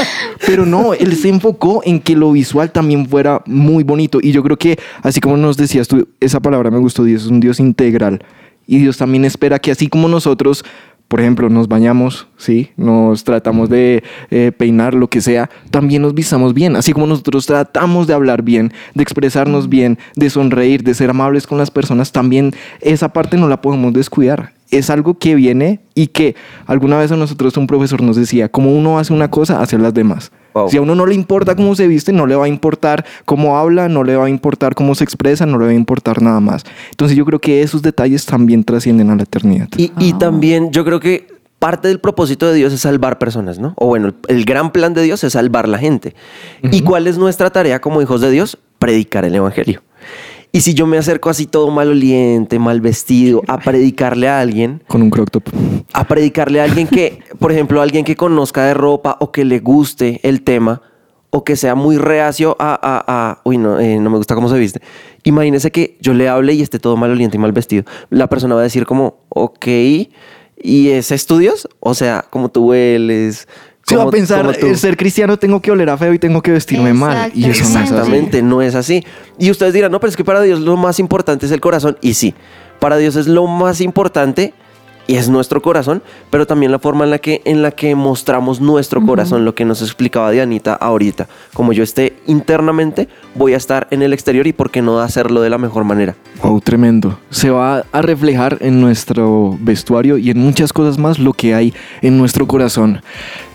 Pero no, Él se enfocó en que lo visual también fuera muy bonito. Y yo creo que, así como nos decías tú, esa palabra me gustó, Dios es un Dios integral. Y Dios también espera que así como nosotros, por ejemplo, nos bañamos, ¿sí? Nos tratamos de eh, peinar, lo que sea, también nos vistamos bien. Así como nosotros tratamos de hablar bien, de expresarnos bien, de sonreír, de ser amables con las personas, también esa parte no la podemos descuidar. Es algo que viene y que alguna vez a nosotros un profesor nos decía, como uno hace una cosa, hace las demás. Wow. Si a uno no le importa cómo se viste, no le va a importar cómo habla, no le va a importar cómo se expresa, no le va a importar nada más. Entonces yo creo que esos detalles también trascienden a la eternidad. Y, y también yo creo que parte del propósito de Dios es salvar personas, ¿no? O bueno, el, el gran plan de Dios es salvar la gente. ¿Y cuál es nuestra tarea como hijos de Dios? Predicar el Evangelio. Y si yo me acerco así todo maloliente, mal vestido, a predicarle a alguien, Con un crop top. a predicarle a alguien que, por ejemplo, alguien que conozca de ropa o que le guste el tema o que sea muy reacio a, a, a- uy, no, eh, no me gusta cómo se viste. Imagínese que yo le hable y esté todo maloliente y mal vestido. La persona va a decir como, ok, ¿y es estudios? O sea, como tú hueles. Se va a pensar, ser cristiano tengo que oler a feo y tengo que vestirme mal. Y eso no es así. Exactamente, no es así. Y ustedes dirán, no, pero es que para Dios lo más importante es el corazón. Y sí, para Dios es lo más importante y es nuestro corazón, pero también la forma en la que, en la que mostramos nuestro corazón, lo que nos explicaba Dianita ahorita. Como yo esté internamente, voy a estar en el exterior y por qué no hacerlo de la mejor manera. Wow, tremendo. Se va a reflejar en nuestro vestuario y en muchas cosas más lo que hay en nuestro corazón.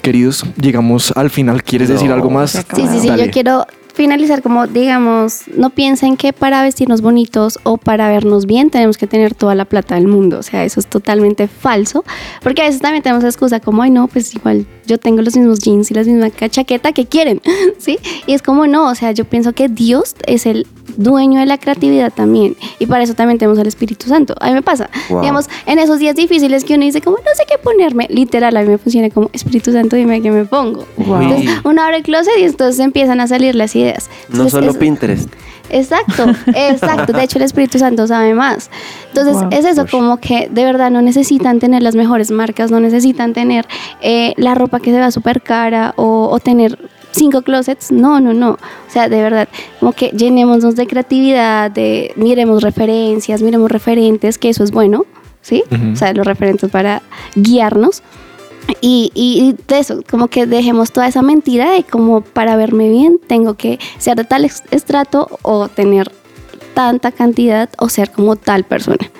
Queridos, llegamos al final. ¿Quieres decir algo más? Sí, sí, sí, Dale. yo quiero finalizar como, digamos, no piensen que para vestirnos bonitos o para vernos bien tenemos que tener toda la plata del mundo, o sea, eso es totalmente falso, porque a veces también tenemos excusa como, ay no, pues igual yo tengo los mismos jeans y la misma chaqueta que quieren, ¿sí? Y es como no, o sea, yo pienso que Dios es el dueño de la creatividad también, y para eso también tenemos al Espíritu Santo. A mí me pasa, Wow. digamos, en esos días difíciles que uno dice como, no sé qué ponerme, literal, a mí me funciona como, Espíritu Santo, dime qué me pongo. Wow. Entonces, uno abre el closet y entonces empiezan a salir las ideas. No Entonces, solo es- Pinterest. Exacto, exacto. De hecho, el Espíritu Santo sabe más. Entonces, Wow. es eso, como que de verdad no necesitan tener las mejores marcas, no necesitan tener eh, la ropa que se va súper cara o, o tener cinco closets. No, no, no. O sea, de verdad, como que llenémonos de creatividad, de miremos referencias, miremos referentes, que eso es bueno, ¿sí? O sea, los referentes para guiarnos. Y, y- de eso, como que dejemos toda esa mentira de como para verme bien tengo que ser de tal estrato o tener tanta cantidad o ser como tal persona.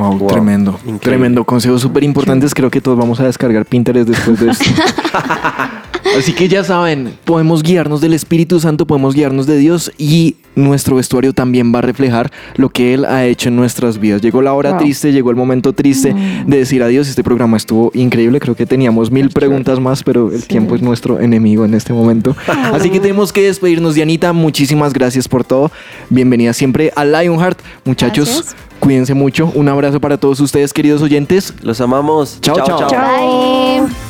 Wow, Wow, tremendo. increíble. Tremendo. Consejos súper importantes. Creo que todos vamos a descargar Pinterest después de esto. Así que ya saben, podemos guiarnos del Espíritu Santo, podemos guiarnos de Dios y nuestro vestuario también va a reflejar lo que Él ha hecho en nuestras vidas. Llegó la hora Wow. triste, llegó el momento triste de decir adiós. Este programa estuvo increíble. Creo que teníamos mil preguntas más, pero el tiempo es nuestro enemigo en este momento. Así que tenemos que despedirnos. Dianita, muchísimas gracias por todo. Bienvenida siempre a Lionheart. Muchachos, Gracias. Cuídense mucho. Un abrazo para todos ustedes, queridos oyentes. Los amamos. Chao, chao. Bye.